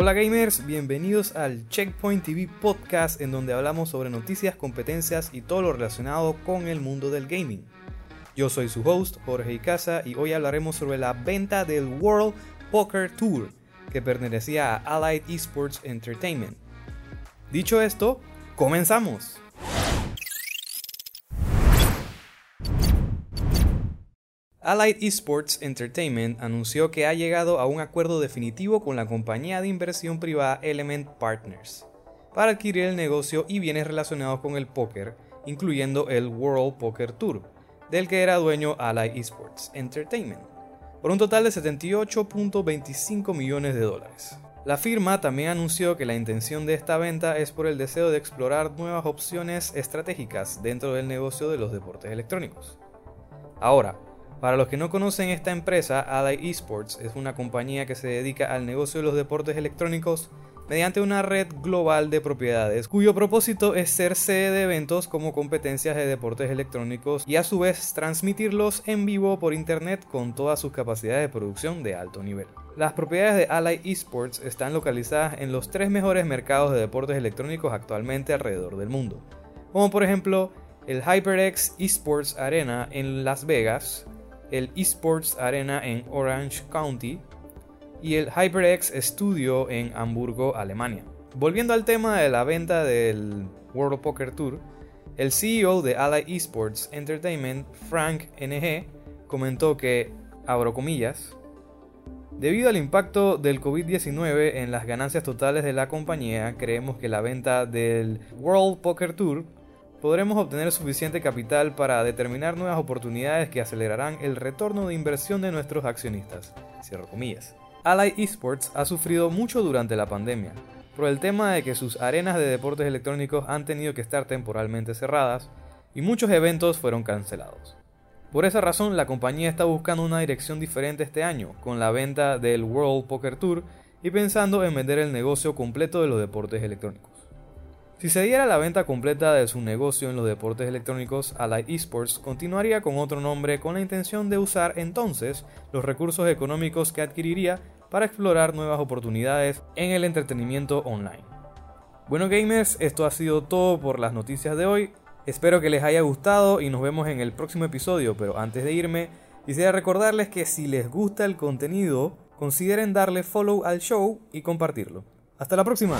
Hola gamers, bienvenidos al Checkpoint TV podcast en donde hablamos sobre noticias, competencias y todo lo relacionado con el mundo del gaming. Yo soy su host, Jorge Icaza, y hoy hablaremos sobre la venta del World Poker Tour, que pertenecía a Allied Esports Entertainment. Dicho esto, comenzamos. Allied Esports Entertainment anunció que ha llegado a un acuerdo definitivo con la compañía de inversión privada Element Partners para adquirir el negocio y bienes relacionados con el póker, incluyendo el World Poker Tour, del que era dueño Allied Esports Entertainment, por un total de 78.25 millones de dólares. La firma también anunció que la intención de esta venta es por el deseo de explorar nuevas opciones estratégicas dentro del negocio de los deportes electrónicos. Ahora, para los que no conocen esta empresa, Ally Esports es una compañía que se dedica al negocio de los deportes electrónicos mediante una red global de propiedades, cuyo propósito es ser sede de eventos como competencias de deportes electrónicos y a su vez transmitirlos en vivo por internet con todas sus capacidades de producción de alto nivel. Las propiedades de Ally Esports están localizadas en los tres mejores mercados de deportes electrónicos actualmente alrededor del mundo, como por ejemplo el HyperX Esports Arena en Las Vegas, el Esports Arena en Orange County y el HyperX Studio en Hamburgo, Alemania. Volviendo al tema de la venta del World Poker Tour, el CEO de Ally Esports Entertainment, Frank NG, comentó que, abro comillas, Debido al impacto del COVID-19 en las ganancias totales de la compañía, creemos que la venta del World Poker Tour podremos obtener suficiente capital para determinar nuevas oportunidades que acelerarán el retorno de inversión de nuestros accionistas. Cierro. Ally Esports ha sufrido mucho durante la pandemia, por el tema de que sus arenas de deportes electrónicos han tenido que estar temporalmente cerradas y muchos eventos fueron cancelados. Por esa razón, la compañía está buscando una dirección diferente este año, con la venta del World Poker Tour y pensando en vender el negocio completo de los deportes electrónicos. Si se diera la venta completa de su negocio en los deportes electrónicos, Allied Esports continuaría con otro nombre con la intención de usar entonces los recursos económicos que adquiriría para explorar nuevas oportunidades en el entretenimiento online. Bueno gamers, esto ha sido todo por las noticias de hoy. Espero que les haya gustado y nos vemos en el próximo episodio, pero antes de irme, quisiera recordarles que si les gusta el contenido, consideren darle follow al show y compartirlo. Hasta la próxima.